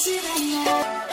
See you